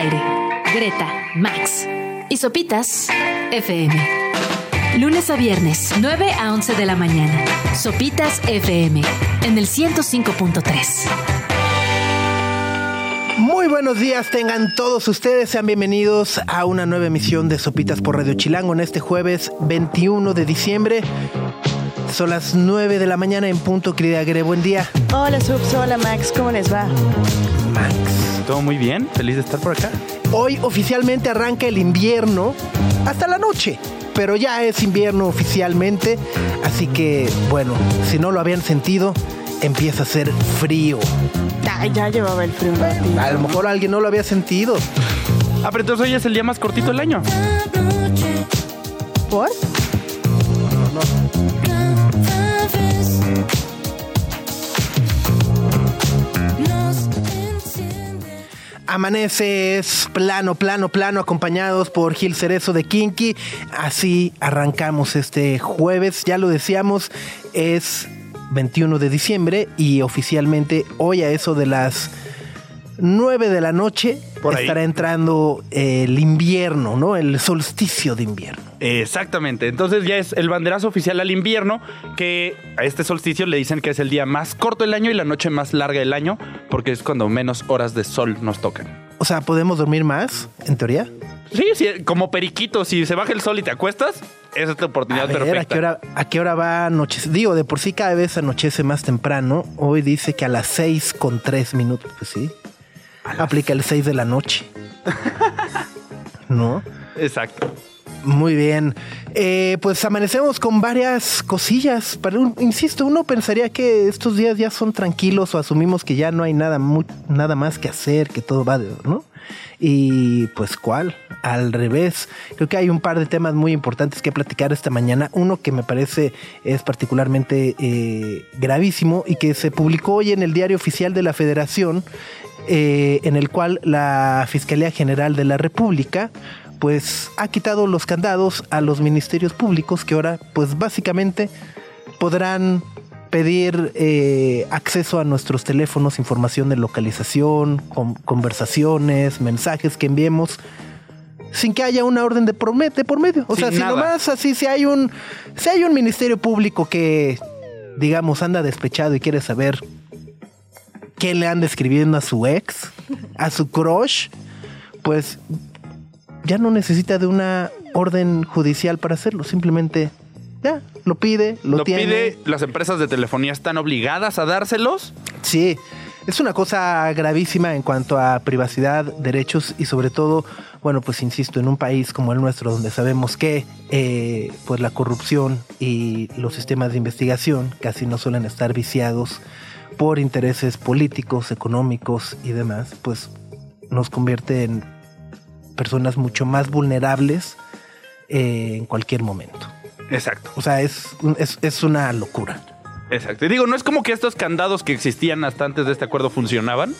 aire. Greta, Max. Y Sopitas FM. Lunes a viernes, 9 a 11 de la mañana. Sopitas FM. En el 105.3. Muy buenos días, tengan todos ustedes, sean bienvenidos a una nueva emisión de Sopitas por Radio Chilango en este jueves 21 de diciembre. Son las 9 de la mañana en punto, querida Gre, buen día. Hola Subs, hola Max, ¿cómo les va? Todo muy bien, feliz de estar por acá. Hoy oficialmente arranca el invierno hasta la noche, pero ya es invierno oficialmente, así que bueno, si no lo habían sentido, empieza a ser frío. Ay, ya llevaba el frío ratito. A lo mejor alguien no lo había sentido. Ah, pero entonces hoy es el día más cortito del año. Amanece es plano, plano, plano, acompañados por Gil Cerezo de Kinky. Así arrancamos este jueves. Ya lo decíamos, es 21 de diciembre y oficialmente hoy a eso de las 9 de la noche Por estará entrando el invierno, ¿no? El solsticio de invierno. Exactamente, entonces ya es el banderazo oficial al invierno, que a este solsticio le dicen que es el día más corto del año y la noche más larga del año, porque es cuando menos horas de sol nos tocan. O sea, ¿podemos dormir más, en teoría? Sí, sí, como periquito, si se baja el sol y te acuestas, esa es tu A oportunidad ver, ¿a perfecta. qué, hora, ¿a qué hora va a anochecer? Digo, de por sí cada vez anochece más temprano. Hoy dice que a las 6 con 3 minutos. Pues sí. Aplica el 6 de la noche. ¿No? Exacto. Muy bien. Eh, pues amanecemos con varias cosillas. Pero, insisto, uno pensaría que estos días ya son tranquilos o asumimos que ya no hay nada, nada más que hacer, que todo va de, ¿no? Y pues cuál, al revés. Creo que hay un par de temas muy importantes que platicar esta mañana. Uno que me parece es particularmente eh, gravísimo y que se publicó hoy en el diario oficial de la Federación, eh, en el cual la Fiscalía General de la República pues ha quitado los candados a los ministerios públicos que ahora pues básicamente podrán pedir eh, acceso a nuestros teléfonos, información de localización, con- conversaciones, mensajes que enviemos sin que haya una orden de, de por medio. O Sin sea, si nada. nomás así, si hay un, si hay un ministerio público que, digamos, anda despechado y quiere saber qué le anda escribiendo a su ex, a su crush, pues ya no necesita de una orden judicial para hacerlo. Simplemente ya lo pide, lo, Lo tiene. pide, las empresas de telefonía están obligadas a dárselos. Sí, es una cosa gravísima en cuanto a privacidad, derechos y sobre todo, bueno, pues insisto, en un país como el nuestro donde sabemos que eh, pues la corrupción y los sistemas de investigación casi no suelen estar viciados por intereses políticos, económicos y demás, pues nos convierte en personas mucho más vulnerables eh, en cualquier momento. Exacto. O sea, es, es, es una locura. Exacto. Y digo, no es como que estos candados que existían hasta antes de este acuerdo funcionaban,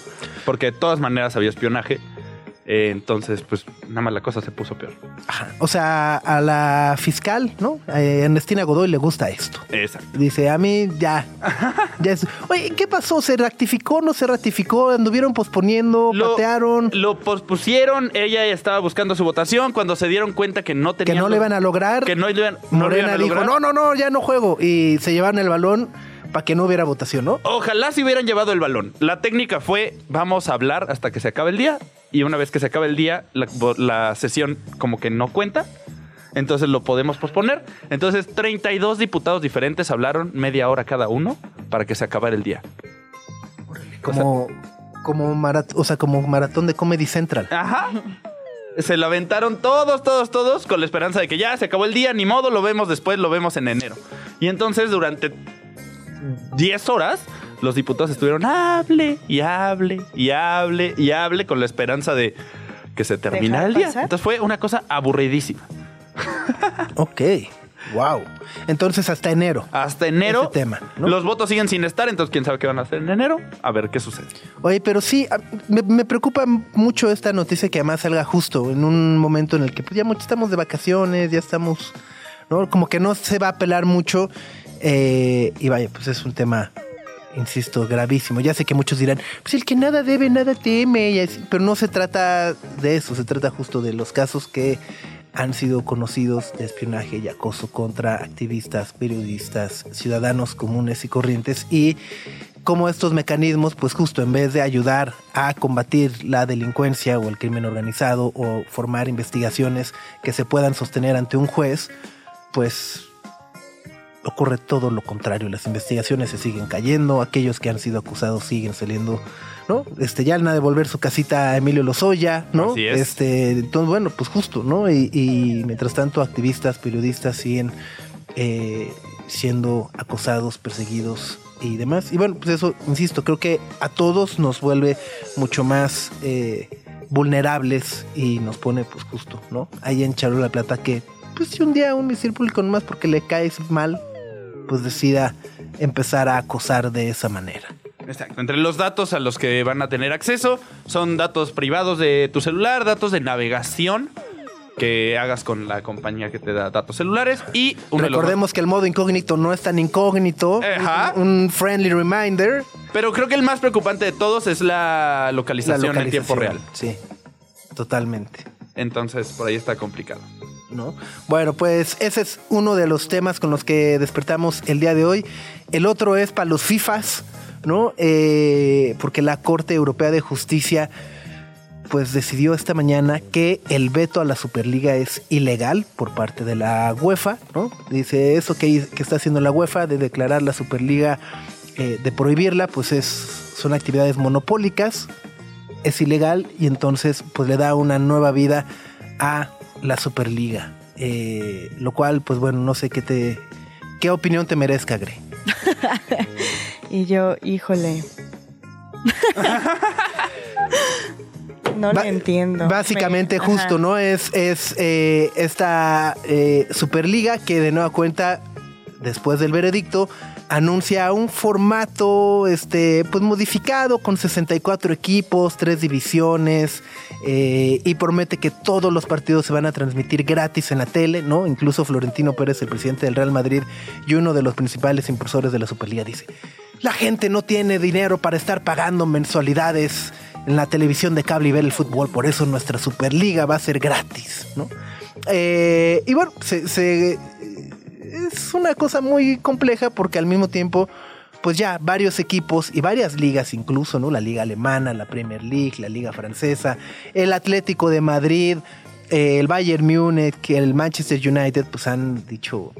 porque de todas maneras había espionaje. Eh, entonces, pues nada más la cosa se puso peor. Ajá. O sea, a la fiscal, ¿no? Eh, Ernestina Godoy le gusta esto. Exacto. Dice, a mí ya. ya es. Oye, ¿qué pasó? ¿Se ratificó? ¿No se ratificó? ¿Anduvieron posponiendo? Lo- ¿Patearon? Lo pospusieron, ella estaba buscando su votación cuando se dieron cuenta que no ¿Que tenían... no le iban a lograr? Que no le iban, no iban Morena dijo, no, no, no, ya no juego. Y se llevaron el balón para que no hubiera votación, ¿no? Ojalá se hubieran llevado el balón. La técnica fue, vamos a hablar hasta que se acabe el día. Y una vez que se acabe el día, la, la sesión como que no cuenta. Entonces lo podemos posponer. Entonces 32 diputados diferentes hablaron media hora cada uno para que se acabara el día. Como, como, marat- o sea, como maratón de Comedy Central. Ajá. Se la aventaron todos, todos, todos con la esperanza de que ya se acabó el día, ni modo, lo vemos después, lo vemos en enero. Y entonces durante 10 horas los diputados estuvieron hable y hable y hable y hable con la esperanza de que se terminara ¿Dejar el día. pasar? Entonces fue una cosa aburridísima. Ok. Wow. Entonces hasta enero. Hasta enero Ese tema, ¿no? los votos siguen sin estar, entonces quién sabe qué van a hacer en enero. A ver qué sucede. Oye, pero sí, me, me preocupa mucho esta noticia que además salga justo en un momento en el que pues, ya estamos de vacaciones, ya estamos, ¿no? Como que no se va a apelar mucho. eh, y vaya, pues es un tema insisto, gravísimo. Ya sé que muchos dirán, pues el que nada debe, nada teme, pero no se trata de eso, se trata justo de los casos que han sido conocidos de espionaje y acoso contra activistas, periodistas, ciudadanos comunes y corrientes y cómo estos mecanismos, pues justo en vez de ayudar a combatir la delincuencia o el crimen organizado o formar investigaciones que se puedan sostener ante un juez, pues ocurre todo lo contrario. Las investigaciones se siguen cayendo, aquellos que han sido acusados siguen saliendo, ¿no? Este, ya al devolver su casita a Emilio Lozoya, ¿no? Así es. Este, entonces, bueno, pues justo, ¿no? Y, y mientras tanto, activistas, periodistas siguen eh, siendo acosados, perseguidos y demás. Y bueno, pues eso, insisto, creo que a todos nos vuelve mucho más eh, vulnerables y nos pone, pues justo, ¿no? Ahí en Charo la Plata que, pues si un día un misil público nomás porque le caes mal, pues decida empezar a acosar de esa manera. Exacto. Entre los datos a los que van a tener acceso son datos privados de tu celular, datos de navegación que hagas con la compañía que te da datos celulares y los Recordemos que el modo incógnito no es tan incógnito. Ajá. Un, un friendly reminder. Pero creo que el más preocupante de todos es la La localización, en tiempo real. Sí, totalmente. Entonces, por ahí está complicado. ¿No? Bueno, pues ese es uno de los temas con los que despertamos el día de hoy. El otro es para los FIFAs, ¿no? Eh, porque la Corte Europea de Justicia pues decidió esta mañana que el veto a la Superliga es ilegal por parte de la UEFA, ¿no? Dice eso que, está haciendo la UEFA de declarar la Superliga, eh, de prohibirla, pues es, son actividades monopólicas, es ilegal y entonces pues le da una nueva vida a la Superliga. Eh, lo cual, pues bueno, no sé qué te... ¿Qué opinión te merezca, Gre? Y yo, híjole. no lo entiendo. Básicamente, Me- justo, ajá. ¿no? Es, es eh, esta eh, Superliga que de nueva cuenta, después del veredicto, anuncia un formato este, pues modificado con 64 equipos, tres divisiones eh, y promete que todos los partidos se van a transmitir gratis en la tele, ¿no? Incluso Florentino Pérez, el presidente del Real Madrid y uno de los principales impulsores de la Superliga, dice, la gente no tiene dinero para estar pagando mensualidades en la televisión de cable y ver el fútbol, por eso nuestra Superliga va a ser gratis, ¿no? Eh, y bueno, se- es una cosa muy compleja porque al mismo tiempo, pues ya varios equipos y varias ligas incluso, ¿no? La liga alemana, la Premier League, la liga francesa, el Atlético de Madrid, eh, el Bayern Múnich, el Manchester United, pues han dicho,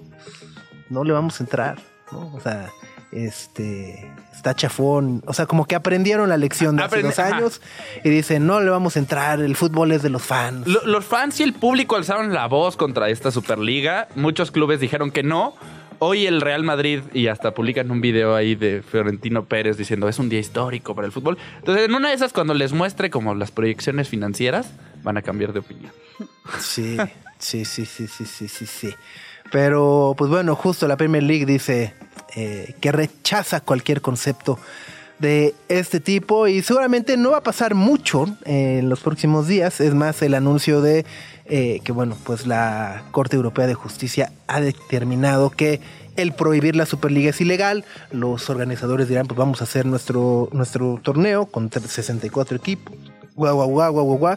no le vamos a entrar, ¿no? O sea, este está chafón, o sea, como que aprendieron la lección de hace Aprende- ajá. años y dicen, no le vamos a entrar, el fútbol es de los fans. Lo- los fans y el público alzaron la voz contra esta Superliga. Muchos clubes dijeron que no. Hoy el Real Madrid y hasta publican un video ahí de Florentino Pérez diciendo es un día histórico para el fútbol. Entonces, en una de esas, cuando les muestre como las proyecciones financieras, van a cambiar de opinión. Sí, sí, sí, sí, sí, sí, sí, sí. Pero, pues bueno, justo la Premier League dice eh, que rechaza cualquier concepto de este tipo y seguramente no va a pasar mucho en los próximos días. Es más, el anuncio de eh, que, bueno, pues la Corte Europea de Justicia ha determinado que el prohibir la Superliga es ilegal. Los organizadores dirán, pues vamos a hacer nuestro, nuestro torneo con 64 equipos. Guau, guau, guau, guau, guau.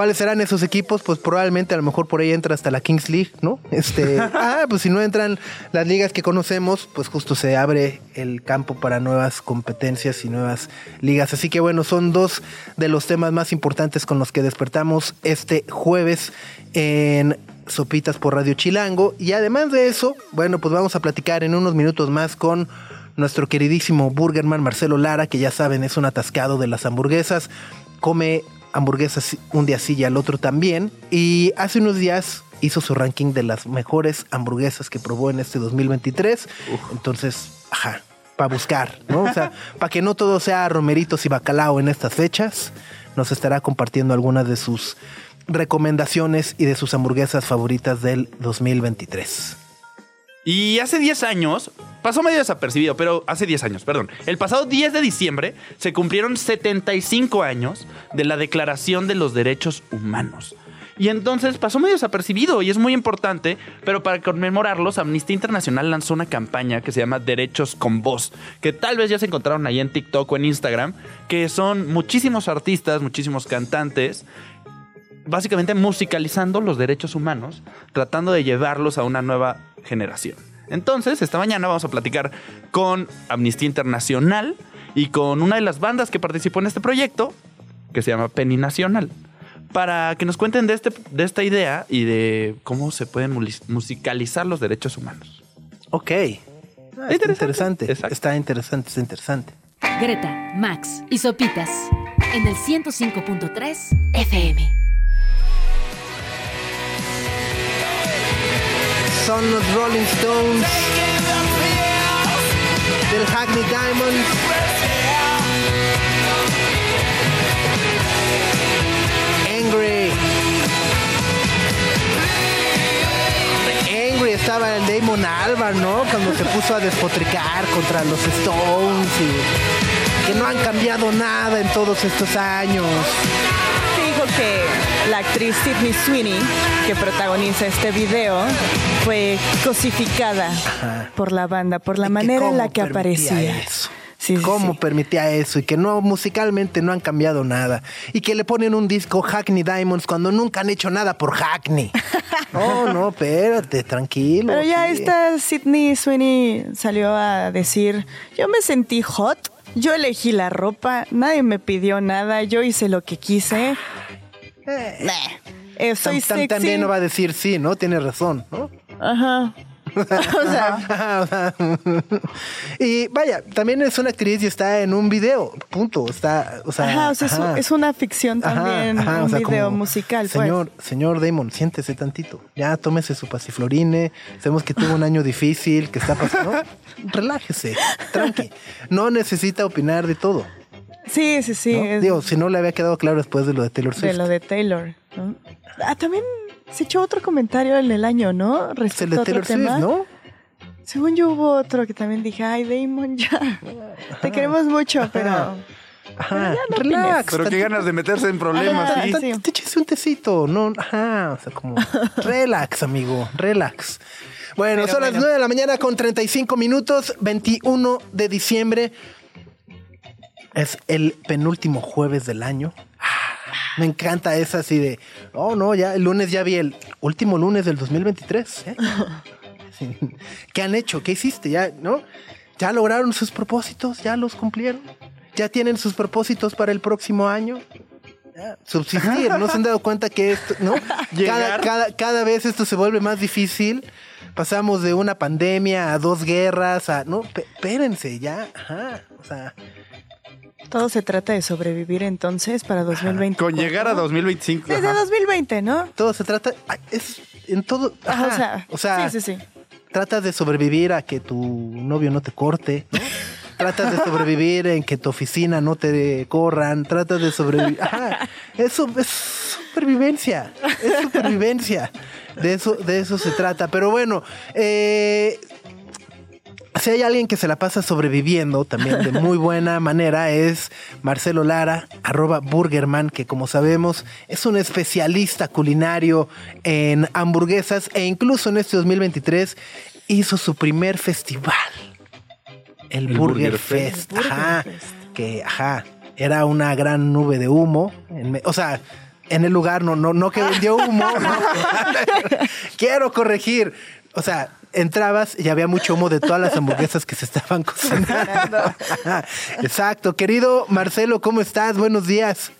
¿Cuáles serán esos equipos? Pues probablemente a lo mejor por ahí entra hasta la Kings League, ¿no? Este, ah, pues si no entran las ligas que conocemos, pues justo se abre el campo para nuevas competencias y nuevas ligas. Así que bueno, son dos de los temas más importantes con los que despertamos este jueves en Sopitas por Radio Chilango. Y además de eso, bueno, pues vamos a platicar en unos minutos más con nuestro queridísimo Burgerman Marcelo Lara, que ya saben es un atascado de las hamburguesas. Come hamburguesas un día sí y al otro también. Y hace unos días hizo su ranking de las mejores hamburguesas que probó en este 2023. Entonces, ajá, para buscar, ¿no? O sea, para que no todo sea romeritos y bacalao en estas fechas, nos estará compartiendo algunas de sus recomendaciones y de sus hamburguesas favoritas del 2023. Y hace 10 años, pasó medio desapercibido, pero hace 10 años, perdón. El pasado 10 de diciembre se cumplieron 75 años de la Declaración de los Derechos Humanos. Y entonces pasó medio desapercibido y es muy importante, pero para conmemorarlos, Amnistía Internacional lanzó una campaña que se llama Derechos con Voz, que tal vez ya se encontraron ahí en TikTok o en Instagram, que son muchísimos artistas, muchísimos cantantes, básicamente musicalizando los derechos humanos, tratando de llevarlos a una nueva generación. Entonces, esta mañana vamos a platicar con Amnistía Internacional y con una de las bandas que participó en este proyecto, que se llama Penny Nacional, para que nos cuenten de, este, de esta idea y de cómo se pueden musicalizar los derechos humanos. Ok. Ah, está Interesante. interesante. Está interesante, está interesante. Greta, Max y Sopitas en el 105.3 FM. Son los Rolling Stones del Hackney Diamonds. Angry. Angry estaba el Damon Albarn, ¿no? Cuando se puso a despotricar contra los Stones y que no han cambiado nada en todos estos años. Dijo que la actriz Sydney Sweeney, que protagoniza este video, fue cosificada por la banda, por la manera en la que aparecía. eso. Sí, ¿Cómo sí. permitía eso? Y que no, musicalmente no han cambiado nada. Y que le ponen un disco Hackney Diamonds cuando nunca han hecho nada por Hackney. No, no, espérate, tranquilo. Pero ya sí. esta Sydney Sweeney salió a decir, yo me sentí hot, yo elegí la ropa, nadie me pidió nada, yo hice lo que quise. Eh, eh, soy sexy. También no va a decir sí, ¿no? Tiene razón, ¿no? Ajá. o sea, y vaya, también es una actriz y está en un video, punto. Está, o sea, ajá, o sea, es- ajá. es una ficción también, ajá, o un sea, video como, musical, pues. Señor, señor Damon, siéntese tantito. Ya tómese su pasiflorine. Sabemos que tuvo un año difícil, que está pasando. Relájese, tranqui. No necesita opinar de todo. Sí, sí, sí. ¿no? es Digo, si no le había quedado claro después de lo de Taylor Swift. de lo de Taylor. ¿no? Ah, también se echó otro comentario en el año, ¿no? Es el Respecto de a otro Taylor Swift, tema. ¿no? Según yo hubo otro que también dije, ay, Damon, ya. Te queremos mucho, pero... Ajá, no relax. Pero qué ganas de meterse en problemas, Ajá, ¿sí? Te eches un tecito, no, ajá, o sea, como relax, amigo, relax. Bueno, Pero son las bueno. 9 de la mañana con 35 minutos, 21 de diciembre. Es el penúltimo jueves del año. Me encanta esa así de, oh no, ya el lunes ya vi el último lunes del 2023. ¿eh? Sí. ¿Qué han hecho? ¿Qué hiciste? Ya, ¿no? Ya lograron sus propósitos, ya los cumplieron. Ya tienen sus propósitos para el próximo año. Ya, Subsistir, ¿no se han dado cuenta que esto, ¿no? Cada, cada, cada vez esto se vuelve más difícil. Pasamos de una pandemia a dos guerras, a. No, espérense, ya. Ajá. O sea, Todo se trata de sobrevivir entonces para 2020. Con llegar a 2025. Desde ajá. 2020, ¿no? todo se trata. Es en todo. Ajá, ajá. o sea, o sea, sí, sí, sí. tratas de sobrevivir a que tu novio no te corte, ¿no? Tratas de sobrevivir en que tu oficina no te corran, tratas de sobrevivir. Ajá, eso es supervivencia, es supervivencia. De eso, de eso se trata. Pero bueno, eh, si hay alguien que se la pasa sobreviviendo también de muy buena manera es Marcelo Lara, arroba Burgerman, que como sabemos es un especialista culinario en hamburguesas e incluso en este 2023 hizo su primer festival. El, El Burger, Burger Fest. Fest. El Burger Ajá. Fest. Que, ajá, era una gran nube de humo. en o sea, en el lugar, no, no, no que vendió humo. no. Quiero corregir. O sea, entrabas y había mucho humo de todas las hamburguesas que se estaban cocinando. Exacto. Querido Marcelo, ¿cómo estás? Buenos días.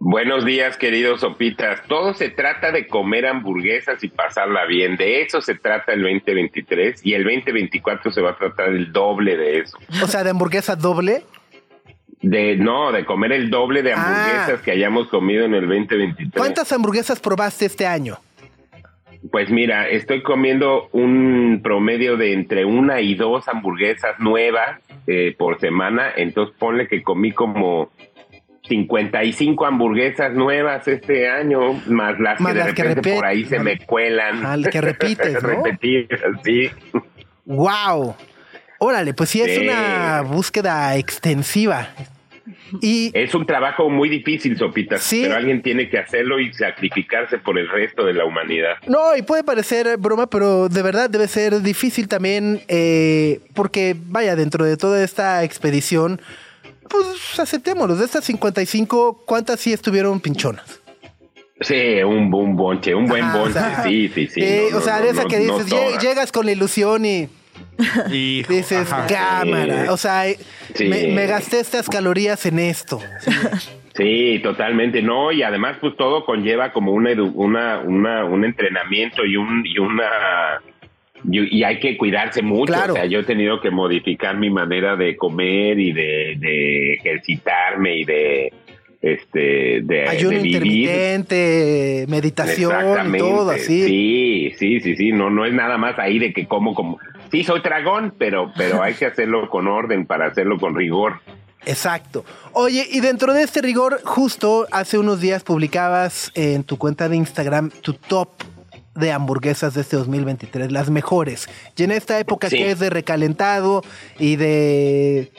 Buenos días, queridos sopitas. Todo se trata de comer hamburguesas y pasarla bien. De eso se trata el 2023 y el 2024 se va a tratar el doble de eso. O sea, de hamburguesa doble. De no, de comer el doble de Ah. hamburguesas que hayamos comido en el 2023. ¿Cuántas hamburguesas probaste este año? Pues mira, estoy comiendo un promedio de entre una y dos hamburguesas nuevas eh, por semana. Entonces ponle que comí como 55 hamburguesas nuevas este año, más las Más que de las repente por ahí se me cuelan. Ah, que repites, ¿no? Repetidas, sí. ¡Wow! Órale, pues sí es Sí. una búsqueda extensiva. Y Es un trabajo muy difícil, Sopitas, Sí. pero alguien tiene que hacerlo y sacrificarse por el resto de la humanidad. no, y puede parecer broma, pero de verdad debe ser difícil también, eh, porque vaya, dentro de toda esta expedición, pues aceptémoslo, de estas 55, ¿cuántas sí estuvieron pinchonas? Sí, un, un bonche, un buen o bonche, sea, sí, sí, sí. eh, no, o sea, no, de esa no, que dices, "Lle- todas. llegas con la ilusión y Hijo, dices, ajá. cámara, o sea, eh, Sí. me, me gasté estas calorías en esto. Sí, totalmente, no, y además pues todo conlleva como una, una, una un entrenamiento y un y una y, y hay que cuidarse mucho, Claro. o sea, yo he tenido que modificar mi manera de comer y de, de ejercitarme y de este de, Ayuno de vivir. intermitente, meditación y todo así. Sí, sí, sí, sí, no, no es nada más ahí de que como como sí soy dragón, pero pero hay que hacerlo con orden para hacerlo con rigor. Exacto. Oye, y dentro de este rigor, justo hace unos días publicabas en tu cuenta de Instagram tu top de hamburguesas de este 2023, las mejores. Y en esta época Sí. que es de recalentado y de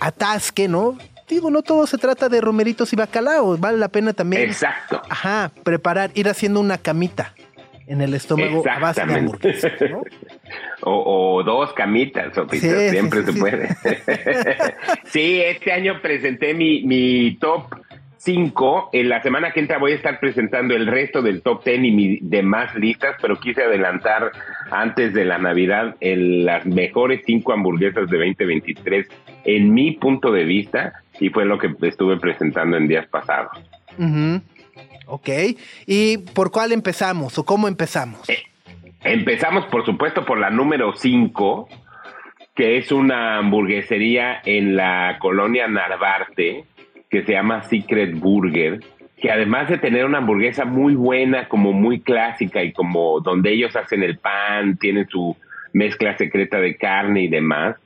atasque, ¿no? Digo, no todo se trata de romeritos y bacalao, vale la pena también. Exacto. Ajá, preparar, ir haciendo una camita en el estómago a base de hamburguesas, ¿no? O, o dos camitas, Sí, sí, siempre sí, se sí. puede. sí, este año presenté mi, mi top 5. En la semana que entra voy a estar presentando el resto del top 10 y mis demás listas, pero quise adelantar antes de la Navidad el- las mejores 5 hamburguesas de 2023 en mi punto de vista y fue lo que estuve presentando en días pasados. Ujú. Ok. ¿Y por cuál empezamos o cómo empezamos? Eh, Empezamos, por supuesto, por la número 5, que es una hamburguesería en la colonia Narvarte, que se llama Secret Burger, que además de tener una hamburguesa muy buena, como muy clásica y como donde ellos hacen el pan, tienen su mezcla secreta de carne y demás,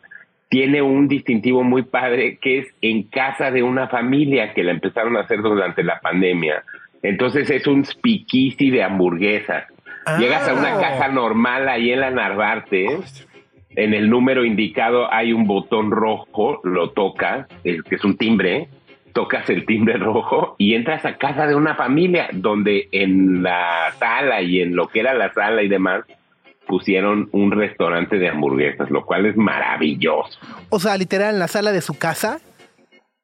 tiene un distintivo muy padre que es en casa de una familia que la empezaron a hacer durante la pandemia. Entonces es un speakeasy de hamburguesas. Ah. Llegas a una casa normal ahí en la Narvarte, en el número indicado hay un botón rojo, lo tocas, que es un timbre, tocas el timbre rojo y entras a casa de una familia donde en la sala y en lo que era la sala y demás pusieron un restaurante de hamburguesas, lo cual es maravilloso. O sea, literal en la sala de su casa.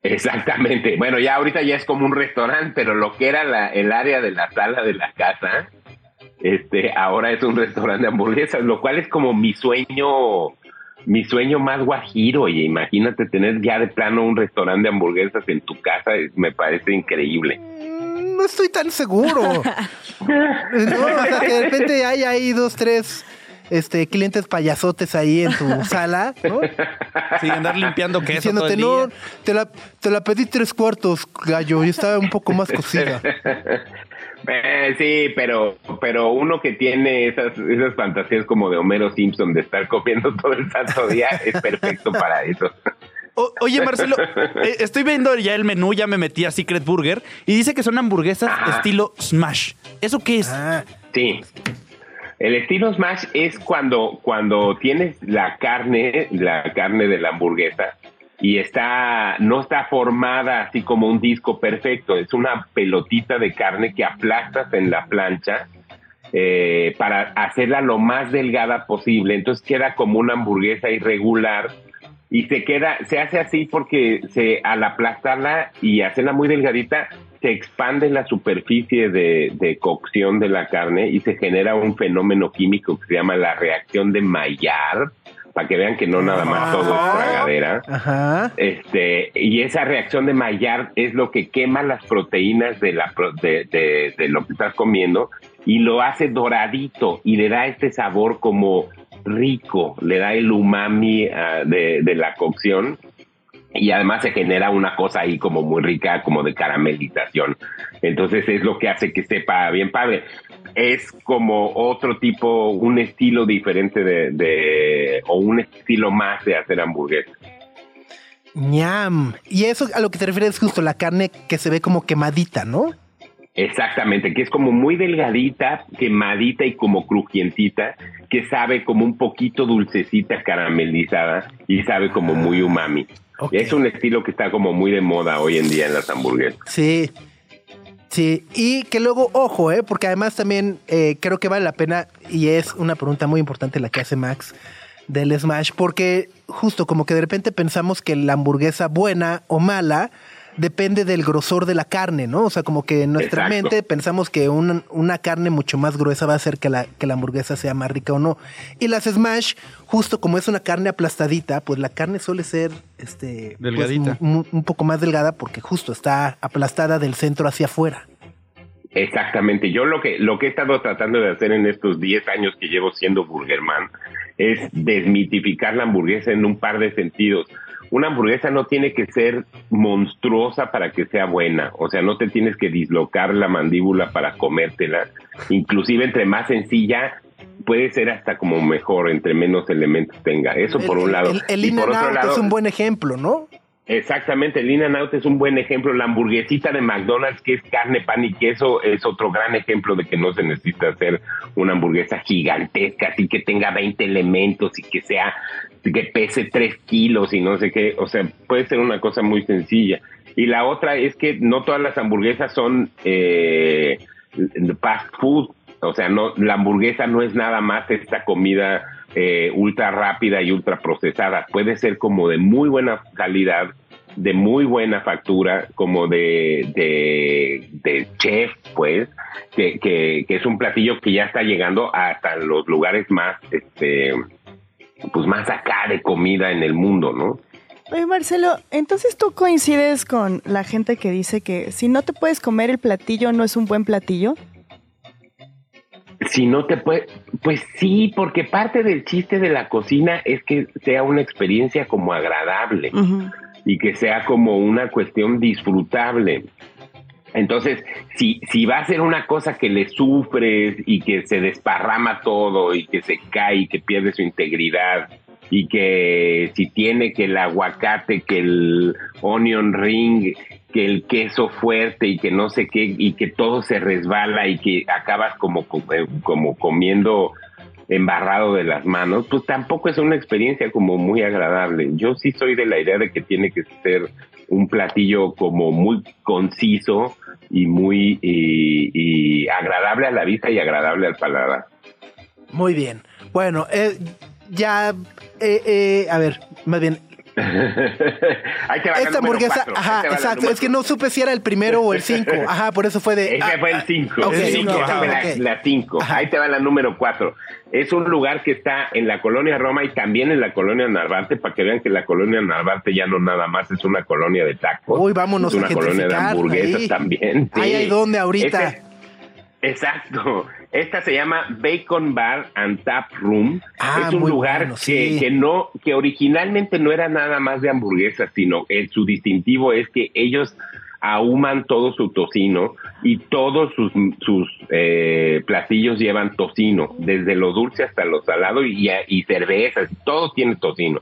Exactamente. Bueno, ya ahorita ya es como un restaurante, pero lo que era la, el área de la sala de la casa, este, ahora es un restaurante de hamburguesas, lo cual es como mi sueño, mi sueño más guajiro. Oye, imagínate tener ya de plano un restaurante de hamburguesas en tu casa, me parece increíble. No estoy tan seguro. no, o sea, que de repente hay ahí dos, tres este, clientes payasotes ahí en tu sala, ¿no? Sí, andar limpiando queso todo Diciéndote, no, te la, te la pedí tres cuartos, gallo, y estaba un poco más cocida. Eh, sí, pero, pero uno que tiene esas, esas fantasías como de Homero Simpson de estar comiendo todo el santo día es perfecto para eso. O- oye, Marcelo, eh, estoy viendo ya el menú, ya me metí a Secret Burger y dice que son hamburguesas Ajá. estilo Smash. ¿Eso qué es? Ah, Sí. El estilo smash es cuando, cuando tienes la carne, la carne de la hamburguesa, y está, no está formada así como un disco perfecto, es una pelotita de carne que aplastas en la plancha eh, para hacerla lo más delgada posible. Entonces queda como una hamburguesa irregular y se queda, se hace así porque se, al aplastarla y hacerla muy delgadita, se expande la superficie de, de cocción de la carne y se genera un fenómeno químico que se llama la reacción de Maillard, para que vean que no nada más todo es tragadera. ajá. Este, y esa reacción de Maillard es lo que quema las proteínas de, la, de, de- de lo que estás comiendo y lo hace doradito y le da este sabor como rico, le da el umami ah, de, de la cocción y además se genera una cosa ahí como muy rica, como de caramelización. Entonces es lo que hace que sepa bien padre. Es como otro tipo, un estilo diferente de, de o un estilo más de hacer hamburguesas. ñam. Y eso a lo que te refieres es justo la carne que se ve como quemadita, ¿no? Exactamente, que es como muy delgadita, quemadita y como crujientita, que sabe como un poquito dulcecita, caramelizada y sabe como muy umami. Es un estilo que está como muy de moda hoy en día en las hamburguesas. Sí, Sí, y que luego, ojo, ¿eh? porque además también eh, creo que vale la pena, y es una pregunta muy importante la que hace Max del Smash, porque justo como que de repente pensamos que la hamburguesa buena o mala depende del grosor de la carne, ¿no? O sea, como que en nuestra mente pensamos que una carne mucho más gruesa va a hacer que la, que la hamburguesa sea más rica o no. Y las Smash, justo como es una carne aplastadita, pues la carne suele ser este pues, delgadita. un, poco más delgada porque justo está aplastada del centro hacia afuera. Exactamente. Yo lo que, lo que he estado tratando de hacer en estos 10 años que llevo siendo Burgerman es desmitificar la hamburguesa en un par de sentidos una hamburguesa no tiene que ser monstruosa para que sea buena, o sea, no te tienes que dislocar la mandíbula para comértela, inclusive entre más sencilla puede ser hasta como mejor, entre menos elementos tenga. Eso por un lado. El, el, es un buen ejemplo, ¿no? Exactamente, el In and Out es un buen ejemplo. La hamburguesita de McDonald's, que es carne, pan y queso, es otro gran ejemplo de que no se necesita hacer una hamburguesa gigantesca, así que tenga 20 elementos y que sea, que pese 3 kilos y no sé qué. O sea, puede ser una cosa muy sencilla. Y la otra es que no todas las hamburguesas son eh, fast food. O sea, no, la hamburguesa no es nada más esta comida eh, ultra rápida y ultra procesada. Puede ser como de muy buena calidad, de muy buena factura, como de, de, chef, pues, que, que, es un platillo que ya está llegando hasta los lugares más, este, pues más acá de comida en el mundo, ¿no? Oye, Marcelo, entonces tú coincides con la gente que dice que si no te puedes comer el platillo, no es un buen platillo? Si no te puede, pues sí, porque parte del chiste de la cocina es que sea una experiencia como agradable y que sea como una cuestión disfrutable. Entonces, si, si va a ser una cosa que le sufres y que se desparrama todo y que se cae y que pierde su integridad y que si tiene que el aguacate, que el onion ring, que el queso fuerte y que no sé qué, y que todo se resbala y que acabas como, eh, como comiendo embarrado de las manos, pues tampoco es una experiencia como muy agradable. Yo sí soy de la idea de que tiene que ser un platillo como muy conciso y muy y, agradable a la vista y agradable al paladar. Muy bien. Bueno, eh, ya, eh, eh, a ver, más bien, Esta hamburguesa, ajá, exacto. Es que no supe si era el primero o el 5. Ajá, por eso fue de. Ese fue el 5. la 5. Ahí te va la número 4. Es un lugar que está en la colonia Roma y también en la colonia Narvarte, para que vean que la colonia Narvarte ya no nada más es una colonia de tacos. Uy, vámonos es una colonia de hamburguesas también. Ahí hay donde ahorita. exacto. Esta se llama Bacon Bar and Tap Room. Ah, es un lugar que, que, no, que originalmente no era nada más de hamburguesas, sino el, su distintivo es que ellos ahuman todo su tocino y todos sus, sus eh, platillos llevan tocino, desde lo dulce hasta lo salado y, y cervezas, todo tiene tocino.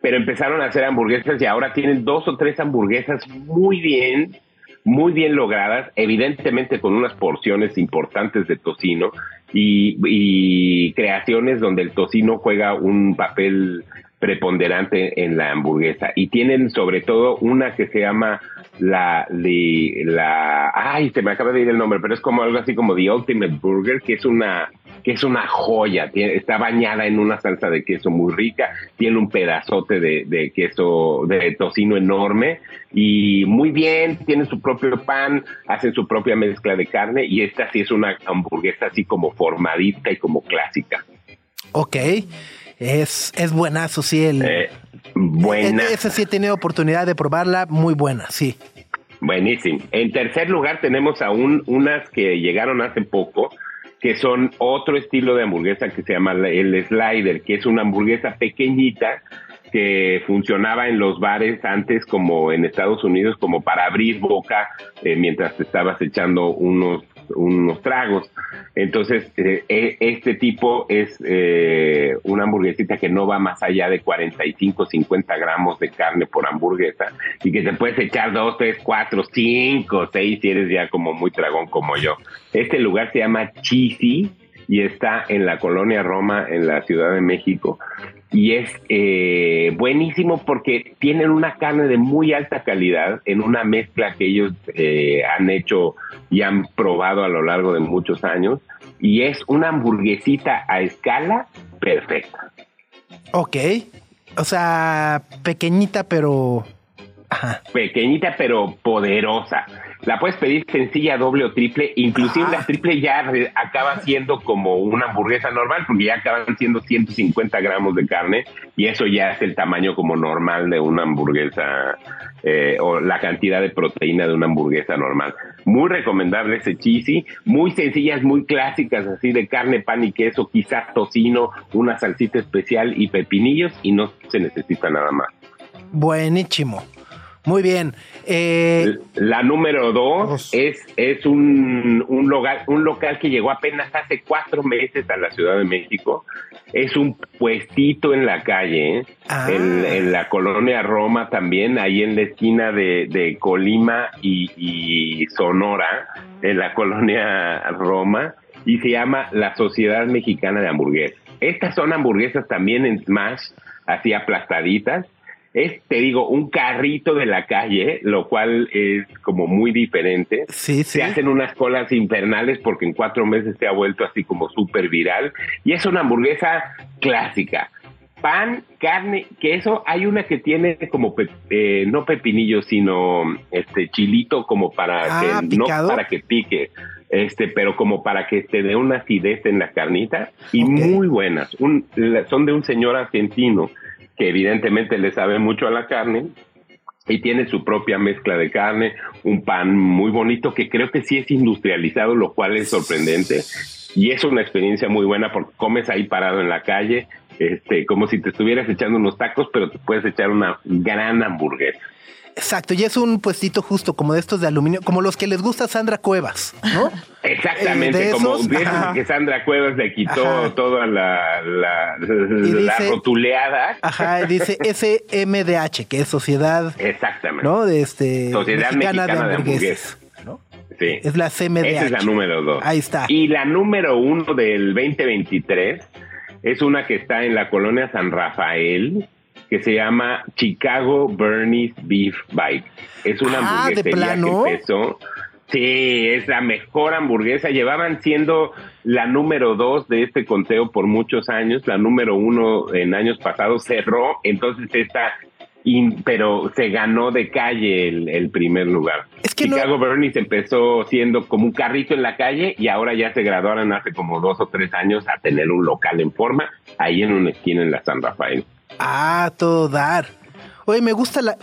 Pero empezaron a hacer hamburguesas y ahora tienen dos o tres hamburguesas muy bien muy bien logradas, evidentemente con unas porciones importantes de tocino y, creaciones donde el tocino juega un papel preponderante en la hamburguesa. Y tienen sobre todo una que se llama la, la, ay, se me acaba de ir el nombre, pero es como algo así como The Ultimate Burger, que es una, que es una joya, está bañada en una salsa de queso muy rica, tiene un pedazote de, de, queso, de tocino enorme y muy bien, tiene su propio pan, hacen su propia mezcla de carne y esta sí es una hamburguesa así como formadita y como clásica. Ok, es, es buenazo, sí, el... Eh, buena. Esa sí he tenido oportunidad de probarla, muy buena, sí. Buenísimo. En tercer lugar tenemos aún unas que llegaron hace poco, que son otro estilo de hamburguesa que se llama el slider, que es una hamburguesa pequeñita que funcionaba en los bares antes como en Estados Unidos como para abrir boca eh, mientras te estabas echando unos unos tragos. Entonces, eh, e, este tipo es eh, una hamburguesita que no va más allá de 45, 50 gramos de carne por hamburguesa y que te puedes echar 2, 3, 4, 5, 6 si eres ya como muy tragón como yo. Este lugar se llama Cheesy y está en la colonia Roma, en la Ciudad de México. Y es eh, buenísimo porque tienen una carne de muy alta calidad en una mezcla que ellos eh, han hecho y han probado a lo largo de muchos años. Y es una hamburguesita a escala perfecta. Ok. O sea, pequeñita pero... Pequeñita pero poderosa. La puedes pedir sencilla, doble o triple. Inclusive la triple ya acaba siendo como una hamburguesa normal, porque ya acaban siendo 150 gramos de carne y eso ya es el tamaño como normal de una hamburguesa eh, o la cantidad de proteína de una hamburguesa normal. Muy recomendable ese cheesy, muy sencillas, muy clásicas, así de carne, pan y queso, quizás tocino, una salsita especial y pepinillos y no se necesita nada más. Buenísimo. Muy bien. Eh, la número dos es, es un, un, local, un local que llegó apenas hace cuatro meses a la Ciudad de México. Es un puestito en la calle, ¿eh? ah. en, la colonia Roma también, ahí en la esquina de, Colima y, y Sonora, en la colonia Roma, y se llama la Sociedad Mexicana de Hamburguesas. Estas son hamburguesas también en smash, así aplastaditas, es, te digo, un carrito de la calle, lo cual es como muy diferente. Sí, Se hacen unas colas infernales porque en cuatro meses se ha vuelto así como súper viral. Y es una hamburguesa clásica. Pan, carne, queso. Hay una que tiene como, eh, no pepinillo, sino este chilito como para ah, que, no para que pique este, pero como para que te dé una acidez en la carnita y muy buenas. Un, son de un señor argentino que evidentemente le sabe mucho a la carne y tiene su propia mezcla de carne, un pan muy bonito que creo que sí es industrializado, lo cual es sorprendente y es una experiencia muy buena porque comes ahí parado en la calle, este, como si te estuvieras echando unos tacos, pero te puedes echar una gran hamburguesa. Exacto, y es un puestito justo como de estos de aluminio, como los que les gusta Sandra Cuevas, ¿no? Exactamente, como que Sandra Cuevas le quitó toda la, la, rotuleada. Ajá, dice SMDH, que es Sociedad. Exactamente. ¿No? De este. Sociedad Mexicana, de Hamburguesas. Sí. Es la CMDH. Esa es la número dos. Ahí está. Y la número uno del 2023 es una que está en la colonia San Rafael que se llama Chicago Bernie's Beef Bite. Es una ah, hamburguesería que empezó. Sí, es la mejor hamburguesa. Llevaban siendo la número dos de este conteo por muchos años. La número uno en años pasados cerró. Entonces esta pero se ganó de calle el, primer lugar. Chicago Bernie's empezó siendo como un carrito en la calle y ahora ya se graduaron hace como dos o tres años a tener un local en forma ahí en una esquina en la San Rafael. Ah, todo dar. Oye, me gusta la.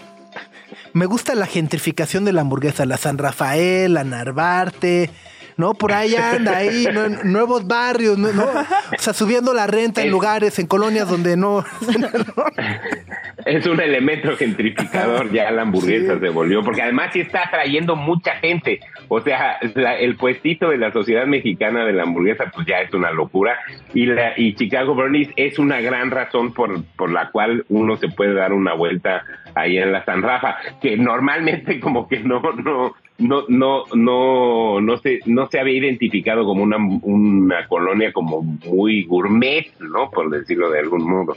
Me gusta la gentrificación de la hamburguesa, la San Rafael, la Narvarte, ¿no? Por ahí anda, ahí, nuevos barrios, ¿no? O sea, subiendo la renta en lugares, en colonias donde no. es un elemento gentrificador, ya la hamburguesa se volvió, porque además sí está atrayendo mucha gente. O sea, el puestito de la Sociedad Mexicana de la Hamburguesa, pues ya es una locura. Y, la, y Chicago Bernie's es una gran razón por, por la cual uno se puede dar una vuelta ahí en la San Rafa, que normalmente como que no, no, no, no, no, no se, no se había identificado como una, una colonia como muy gourmet, ¿no? Por decirlo de algún modo.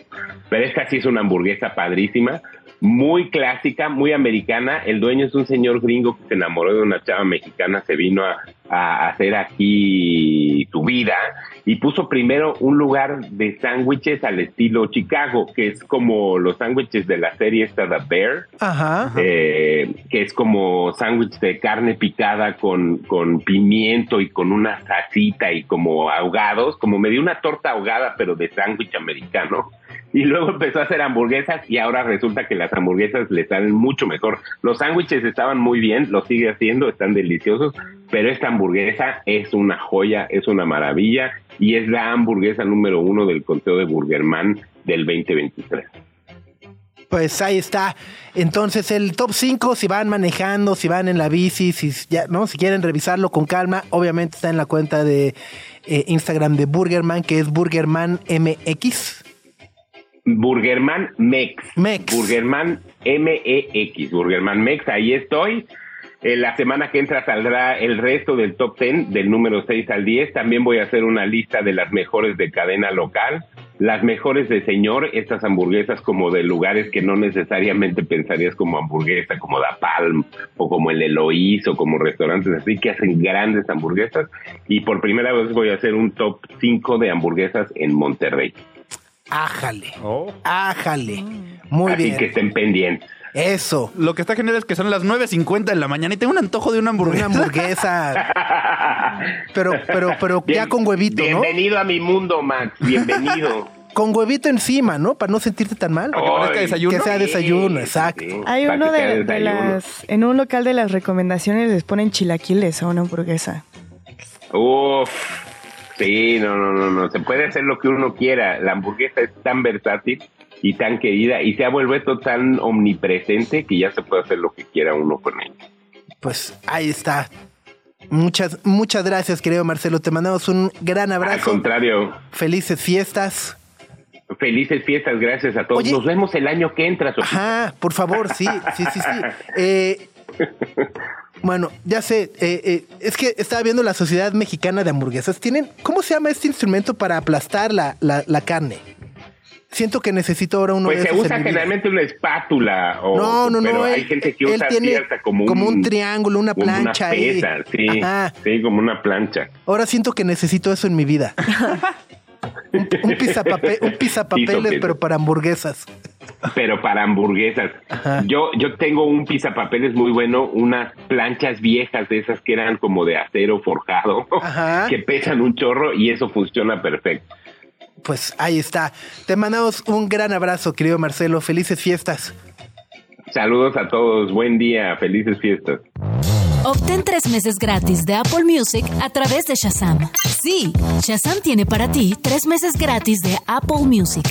Pero esta sí es una hamburguesa padrísima, muy clásica, muy americana. El dueño es un señor gringo que se enamoró de una chava mexicana, se vino a, a hacer aquí tu vida y puso primero un lugar de sándwiches al estilo Chicago, que es como los sándwiches de la serie esta The Bear, eh, que es como sándwich de carne picada con, con pimiento y con una salsita y como ahogados, como me dio una torta ahogada pero de sándwich americano y luego empezó a hacer hamburguesas y ahora resulta que las hamburguesas le salen mucho mejor. Los sándwiches estaban muy bien, lo sigue haciendo, están deliciosos, pero esta hamburguesa es una joya, es una maravilla y es la hamburguesa número uno del conteo de Burgerman del 2023. Pues ahí está. Entonces, el top 5, si van manejando, si van en la bici, si, ya, ¿no? si quieren revisarlo con calma, obviamente está en la cuenta de eh, Instagram de Burgerman, que es Burgerman MX. Burgerman Mex. Mex. Burgerman M-E-X. Burgerman Mex, ahí estoy. Eh, la semana que entra saldrá el resto del top 10, del número 6 al 10. También voy a hacer una lista de las mejores de cadena local, las mejores de señor, estas hamburguesas como de lugares que no necesariamente pensarías como hamburguesa, como Da Palm, o como el Eloís, o como restaurantes así, que hacen grandes hamburguesas. Y por primera vez voy a hacer un top 5 de hamburguesas en Monterrey. Ájale. Oh. Ájale. Muy así bien. que estén pendientes. Eso. Lo que está genial es que son las 9.50 de la mañana y tengo un antojo de una hamburguesa. Una hamburguesa. Pero, pero, pero ya con huevito, ¿no? Bienvenido a mi mundo, Max. Bienvenido. Con huevito encima, ¿no? Para no sentirte tan mal. Para que parezca Ay, desayuno. Que sea desayuno, exacto. Hay uno de, las. En un local de las recomendaciones les ponen chilaquiles a una hamburguesa. Uf, sí, no, no, no, no. Se puede hacer lo que uno quiera. La hamburguesa es tan versátil y tan querida y se ha vuelto tan omnipresente que ya se puede hacer lo que quiera uno con ella. Pues ahí está. Muchas, muchas gracias, querido Marcelo. Te mandamos un gran Al abrazo. contrario, Felices fiestas. felices fiestas, gracias a todos. Oye. Nos vemos el año que entra, Sofía. Ajá, por favor, sí, sí, sí, sí. Eh, bueno, ya sé, eh, eh, es que estaba viendo la Sociedad Mexicana de Hamburguesas. Tienen, ¿cómo se llama este instrumento para aplastar la, la, la carne? Siento que necesito ahora uno Pues de se usa generalmente una espátula. O, No, no, no. Pero hay él- gente que él usa tiene cierta como un, como un triángulo, una como plancha ahí. pesa, sí, Ajá. sí, como una plancha. Ahora siento que necesito eso en mi vida. un, un pisapape- un pero para hamburguesas. Pero para hamburguesas. Ajá. Yo, yo tengo un pisapapeles muy bueno, unas planchas viejas de esas que eran como de acero forjado, Ajá. que pesan un chorro y eso funciona perfecto. Pues ahí está. Te mandamos un gran abrazo, querido Marcelo. Felices fiestas. Saludos a todos, buen día, felices fiestas. Obtén tres meses gratis de Apple Music a través de Shazam. Sí, Shazam tiene para ti tres meses gratis de Apple Music.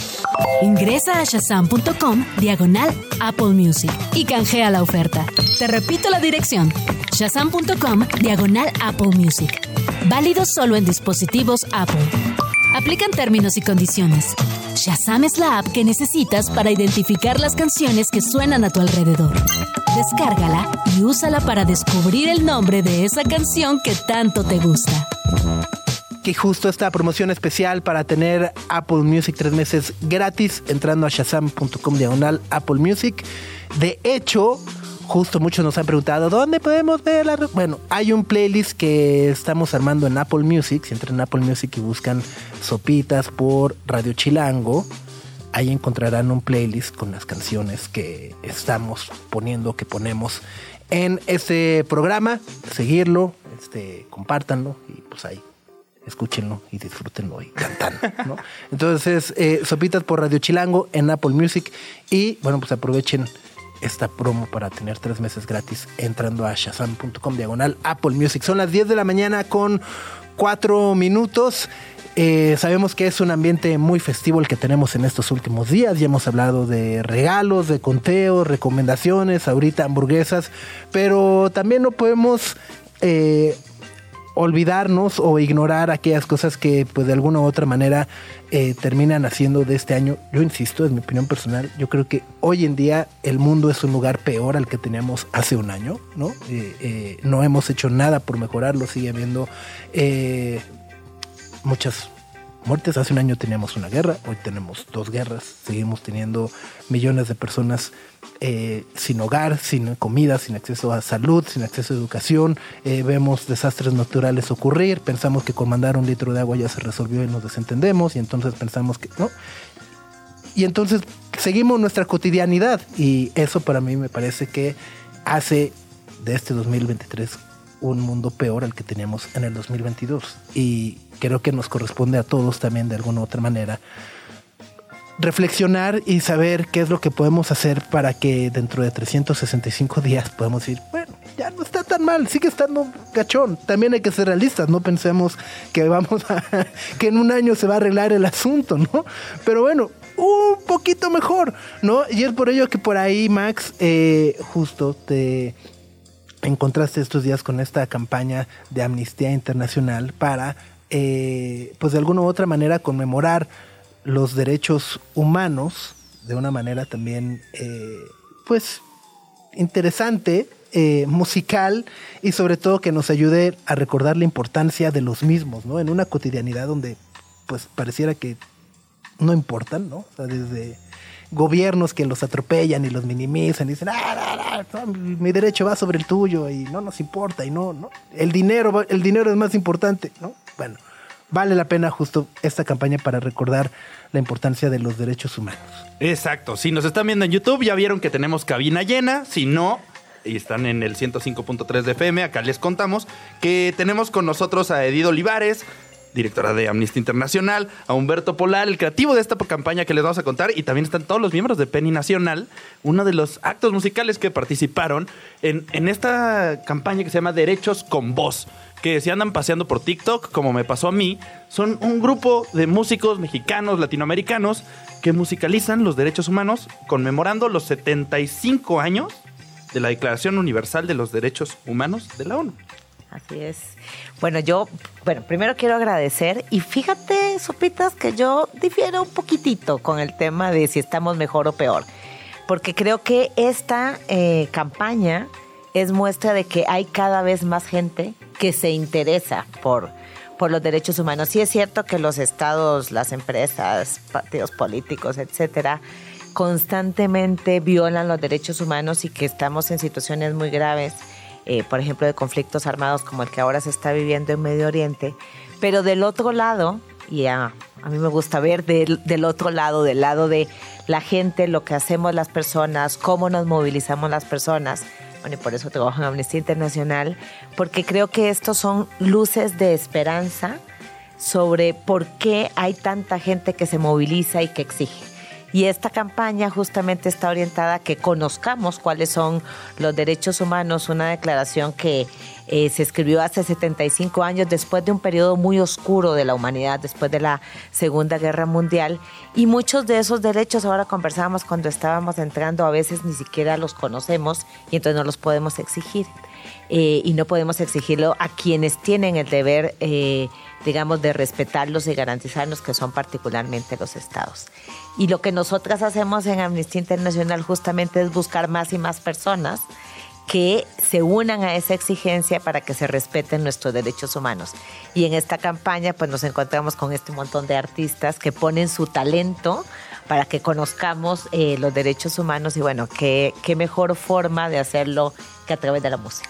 Ingresa a shazam.com diagonal Apple Music y canjea la oferta. Te repito la dirección: shazam.com diagonal Apple Music. Válido solo en dispositivos Apple. Aplican términos y condiciones. Shazam es la app que necesitas para identificar las canciones que suenan a tu alrededor. Descárgala y úsala para descubrir el nombre de esa canción que tanto te gusta. Que justo esta promoción especial para tener Apple Music tres meses gratis entrando a shazam.com diagonal Apple Music. De hecho, justo muchos nos han preguntado dónde podemos ver la. re-?" Bueno, hay un playlist que estamos armando en Apple Music. Si entran en Apple Music y buscan Sopitas por Radio Chilango, ahí encontrarán un playlist con las canciones que estamos poniendo, que ponemos en este programa. Seguirlo, este, compártanlo y pues ahí escúchenlo y disfrútenlo y cantan, ¿no? Entonces, eh, Sopitas por Radio Chilango en Apple Music y bueno, pues aprovechen esta promo para tener tres meses gratis entrando a shazam.com diagonal Apple Music. Son las 10 de la mañana con cuatro minutos. Eh, sabemos que es un ambiente muy festivo el que tenemos en estos últimos días. Ya hemos hablado de regalos, de conteos, recomendaciones, ahorita hamburguesas, pero también no podemos eh, olvidarnos o ignorar aquellas cosas que pues de alguna u otra manera eh, terminan haciendo de este año. Yo insisto, es mi opinión personal, yo creo que hoy en día el mundo es un lugar peor al que teníamos hace un año, ¿no? Eh, eh, no hemos hecho nada por mejorarlo, sigue habiendo eh, muchas muertes. Hace un año teníamos una guerra, hoy tenemos dos guerras, seguimos teniendo millones de personas eh, sin hogar, sin comida, sin acceso a salud, sin acceso a educación. Eh, vemos desastres naturales ocurrir, pensamos que con mandar un litro de agua ya se resolvió y nos desentendemos y entonces pensamos que no. Y entonces seguimos nuestra cotidianidad y eso para mí me parece que hace de este 2023 un mundo peor al que teníamos en el 2022. Y creo que nos corresponde a todos también de alguna u otra manera reflexionar y saber qué es lo que podemos hacer para que dentro de 365 días podamos decir, bueno, ya no está tan mal, sigue estando gachón. También hay que ser realistas, no pensemos que vamos a, que en un año se va a arreglar el asunto, ¿no? Pero bueno, un poquito mejor, ¿no? Y es por ello que por ahí, Max, eh, justo te encontraste estos días con esta campaña de Amnistía Internacional para, eh, pues de alguna u otra manera, conmemorar los derechos humanos de una manera también, eh, pues, interesante, eh, musical y sobre todo que nos ayude a recordar la importancia de los mismos, ¿no? En una cotidianidad donde, pues, pareciera que no importan, ¿no? O sea, desde gobiernos que los atropellan y los minimizan y dicen, ah, mi derecho va sobre el tuyo y no nos importa y no, no, el dinero, el dinero es más importante, ¿no? Bueno, vale la pena justo esta campaña para recordar la importancia de los derechos humanos. Exacto, si nos están viendo en YouTube ya vieron que tenemos cabina llena, si no, y están en el 105.3 de FM, acá les contamos que tenemos con nosotros a Edido Olivares, directora de Amnistía Internacional, a Humberto Polar, el creativo de esta campaña que les vamos a contar, y también están todos los miembros de Penny Nacional, uno de los actos musicales que participaron en, en esta campaña que se llama Derechos con Voz que se andan paseando por TikTok, como me pasó a mí, son un grupo de músicos mexicanos, latinoamericanos, que musicalizan los derechos humanos conmemorando los 75 años de la Declaración Universal de los Derechos Humanos de la ONU. Así es. Bueno, yo, bueno, primero quiero agradecer y fíjate, Sopitas, que yo difiero un poquitito con el tema de si estamos mejor o peor, porque creo que esta eh, campaña es muestra de que hay cada vez más gente que se interesa por, por los derechos humanos. Sí es cierto que los estados, las empresas, partidos políticos, etcétera, constantemente violan los derechos humanos y que estamos en situaciones muy graves, eh, por ejemplo, de conflictos armados como el que ahora se está viviendo en Medio Oriente. Pero del otro lado, y a, a mí me gusta ver del, del otro lado, del lado de la gente, lo que hacemos las personas, cómo nos movilizamos las personas, bueno, y por eso trabajo en Amnistía Internacional, porque creo que estos son luces de esperanza sobre por qué hay tanta gente que se moviliza y que exige. Y esta campaña justamente está orientada a que conozcamos cuáles son los derechos humanos, una declaración que eh, se escribió hace 75 años después de un periodo muy oscuro de la humanidad, después de la Segunda Guerra Mundial. Y muchos de esos derechos, ahora conversábamos cuando estábamos entrando, a veces ni siquiera los conocemos y entonces no los podemos exigir. Eh, y no podemos exigirlo a quienes tienen el deber, eh, digamos, de respetarlos y garantizarlos, que son particularmente los estados. Y lo que nosotras hacemos en Amnistía Internacional justamente es buscar más y más personas que se unan a esa exigencia para que se respeten nuestros derechos humanos. Y en esta campaña pues nos encontramos con este montón de artistas que ponen su talento para que conozcamos eh, los derechos humanos y bueno, qué, qué mejor forma de hacerlo que a través de la música.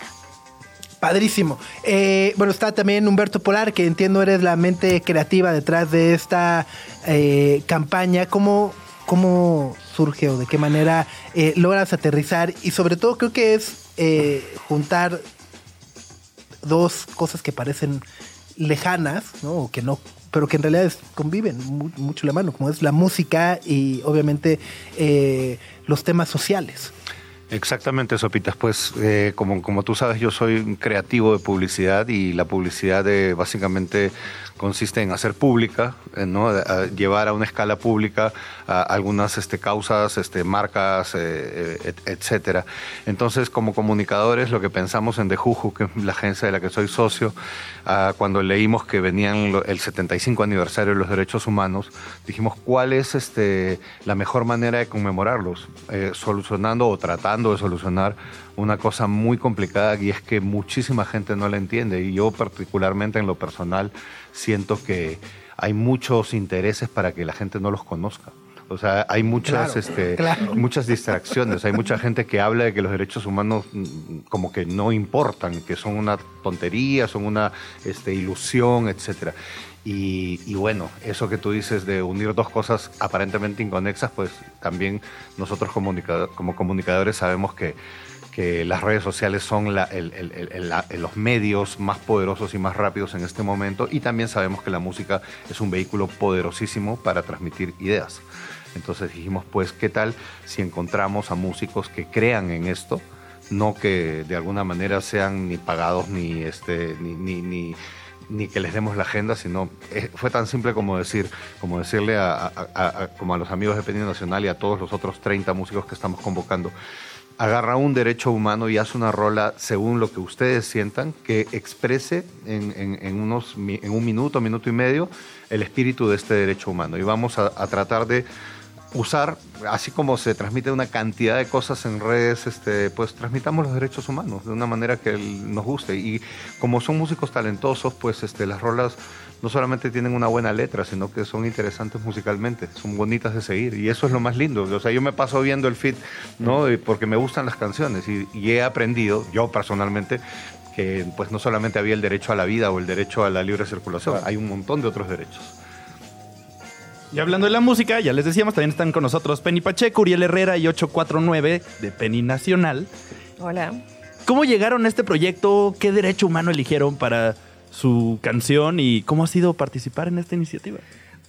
Padrísimo. Eh, bueno, está también Humberto Polar, que entiendo eres la mente creativa detrás de esta eh, campaña. ¿Cómo, ¿Cómo surge o de qué manera logras aterrizar? Y sobre todo creo que es juntar dos cosas que parecen lejanas, ¿no? O que no pero que en realidad conviven mucho la mano, como es la música y obviamente los temas sociales. Exactamente, Sopitas. Pues eh, como, como tú sabes, yo soy un creativo de publicidad y la publicidad de, básicamente consiste en hacer pública, eh, ¿no? llevar a una escala pública a algunas este, causas, este, marcas, eh, etcétera. Entonces, como comunicadores, lo que pensamos en Dejuju, que es la agencia de la que soy socio, ah, cuando leímos que venían el 75 aniversario de los derechos humanos, dijimos cuál es este, la mejor manera de conmemorarlos, solucionando o tratando de solucionar una cosa muy complicada y es que muchísima gente no la entiende y yo particularmente en lo personal siento que hay muchos intereses para que la gente no los conozca. O sea, hay muchas, este, muchas distracciones. Hay mucha gente que habla de que los derechos humanos mm, como que no importan, que son una tontería, son una este, ilusión, etcétera. Y, bueno, eso que tú dices de unir dos cosas aparentemente inconexas, pues también nosotros como comunicadores sabemos que que las redes sociales son los medios más poderosos y más rápidos en este momento y también sabemos que la música es un vehículo poderosísimo para transmitir ideas. Entonces dijimos, pues, ¿qué tal si encontramos a músicos que crean en esto? No que de alguna manera sean ni pagados ni, este, ni, ni que les demos la agenda, sino eh, fue tan simple como decir, como decirle a, a- a- a- como a los amigos de Penny Nacional y a todos los otros 30 músicos que estamos convocando, agarra un derecho humano y hace una rola según lo que ustedes sientan, que exprese en, en- en unos, en un minuto, minuto y medio, el espíritu de este derecho humano. Y vamos a, a tratar de usar, así como se transmite una cantidad de cosas en redes, este, pues transmitamos los derechos humanos de una manera que nos guste. Y como son músicos talentosos, pues este, las rolas no solamente tienen una buena letra, sino que son interesantes musicalmente, son bonitas de seguir. Y eso es lo más lindo. O sea, yo me paso viendo el feed, ¿no? Porque me gustan las canciones y, y he aprendido, yo personalmente, que pues no solamente había el derecho a la vida o el derecho a la libre circulación, hay un montón de otros derechos. Y hablando de la música, ya les decíamos, también están con nosotros Penny Pacheco, Uriel Herrera y 849 de Penny Nacional. Hola. ¿Cómo llegaron a este proyecto? ¿Qué derecho humano eligieron para su canción? ¿Y cómo ha sido participar en esta iniciativa?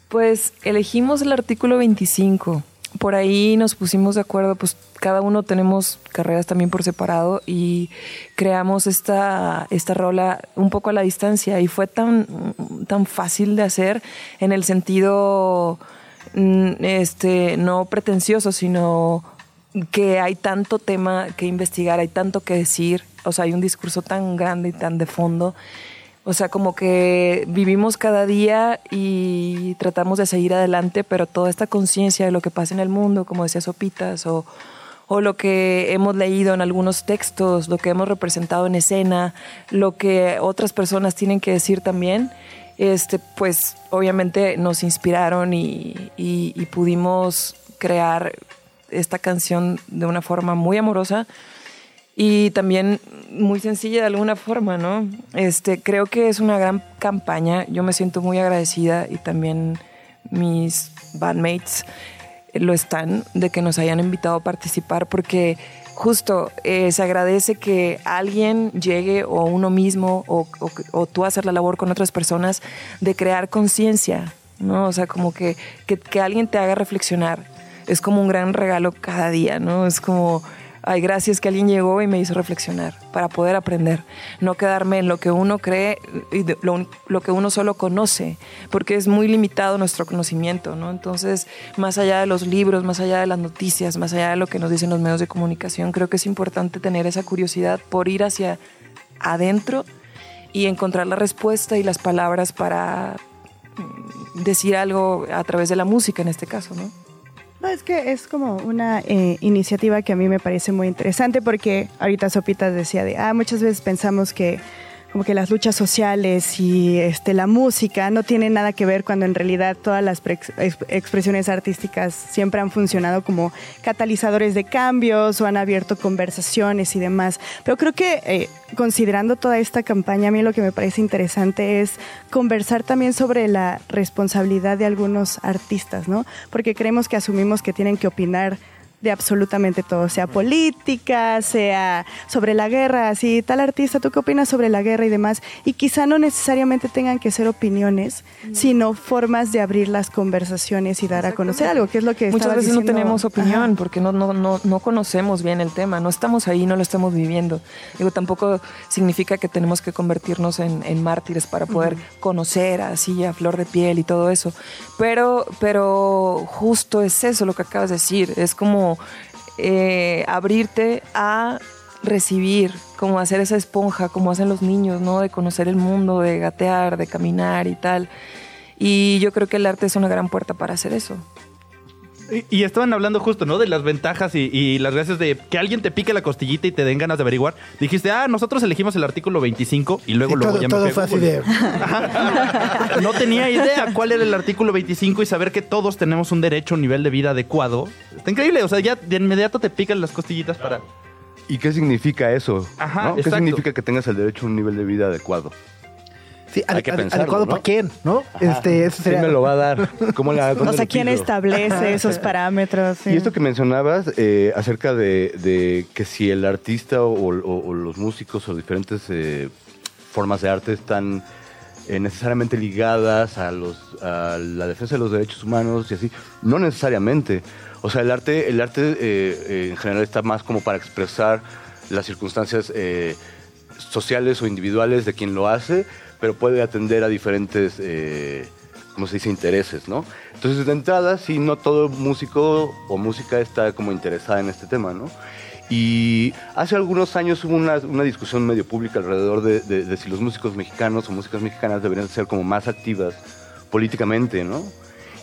Pues elegimos el artículo 25. Por ahí nos pusimos de acuerdo, pues cada uno tenemos carreras también por separado y creamos esta, esta rola un poco a la distancia y fue tan, tan fácil de hacer en el sentido mm, este, no pretencioso, sino que hay tanto tema que investigar, hay tanto que decir, o sea, hay un discurso tan grande y tan de fondo. O sea, como que vivimos cada día y tratamos de seguir adelante, pero toda esta conciencia de lo que pasa en el mundo, como decía Sopitas, o, lo que hemos leído en algunos textos, lo que hemos representado en escena, lo que otras personas tienen que decir también, este, pues obviamente nos inspiraron y- y pudimos crear esta canción de una forma muy amorosa. Y también muy sencilla de alguna forma, ¿no? Este, creo que es una gran campaña. Yo me siento muy agradecida y también mis bandmates lo están de que nos hayan invitado a participar porque justo eh, se agradece que alguien llegue o uno mismo o, o- o tú hacer la labor con otras personas de crear conciencia, ¿no? O sea, como que, que, que alguien te haga reflexionar. Es como un gran regalo cada día, ¿no? Es como ay, gracias que alguien llegó y me hizo reflexionar para poder aprender, no quedarme en lo que uno cree y lo, lo que uno solo conoce, porque es muy limitado nuestro conocimiento, ¿no? Entonces, más allá de los libros, más allá de las noticias, más allá de lo que nos dicen los medios de comunicación, creo que es importante tener esa curiosidad por ir hacia adentro y encontrar la respuesta y las palabras para mm, decir algo a través de la música en este caso, ¿no? No, es que es como una eh, iniciativa que a mí me parece muy interesante porque ahorita Sopitas decía de, ah, muchas veces pensamos que como que las luchas sociales y este, la música no tienen nada que ver cuando en realidad todas las pre- ex- expresiones artísticas siempre han funcionado como catalizadores de cambios o han abierto conversaciones y demás. Pero creo que eh, considerando toda esta campaña, a mí lo que me parece interesante es conversar también sobre la responsabilidad de algunos artistas, ¿no? Porque creemos que asumimos que tienen que opinar de absolutamente todo, sea política, sea sobre la guerra, así tal artista, ¿tú qué opinas sobre la guerra y demás? Y quizá no necesariamente tengan que ser opiniones, sino formas de abrir las conversaciones y dar a conocer algo, que es lo que Muchas veces no tenemos opinión Ajá. porque no, no, no, no conocemos bien el tema, no estamos ahí, no lo estamos viviendo. Digo, tampoco significa que tenemos que convertirnos en, en mártires para poder conocer así a flor de piel y todo eso. Pero, pero justo es eso lo que acabas de decir, es como eh, abrirte a recibir, como hacer esa esponja, como hacen los niños, ¿no? De conocer el mundo, de gatear, de caminar y tal. Y yo creo que el arte es una gran puerta para hacer eso. Y, estaban hablando justo, ¿no? De las ventajas y, y las gracias de que alguien te pique la costillita y te den ganas de averiguar. Dijiste, ah, nosotros elegimos el artículo 25 y luego Sí, luego todo ya todo fue así de... No tenía idea cuál era el artículo 25 y saber que todos tenemos un derecho a un nivel de vida adecuado. Está increíble, o sea, ya de inmediato te pican las costillitas para... ¿Y qué significa eso? Ajá, ¿no? ¿Qué significa que tengas el derecho a un nivel de vida adecuado? Sí, Hay ad- que pensarlo, adecuado ¿no? para quién, ¿no? Este, eso sería... ¿Quién me lo va a dar? ¿Cómo la, O sea, ¿quién pido? establece esos parámetros? Sí. Y esto que mencionabas eh, acerca de, de que si el artista o, o- o los músicos o diferentes eh, formas de arte están eh, necesariamente ligadas a, los, a la defensa de los derechos humanos y así, no necesariamente. O sea, el arte, el arte eh, eh, en general está más como para expresar las circunstancias eh, sociales o individuales de quien lo hace, pero puede atender a diferentes, eh, ¿cómo se dice?, intereses, ¿no? Entonces, de entrada, sí, no todo músico o música está como interesada en este tema, ¿no? Y hace algunos años hubo una, una discusión medio pública alrededor de, de- de si los músicos mexicanos o músicas mexicanas deberían ser como más activas políticamente, ¿no?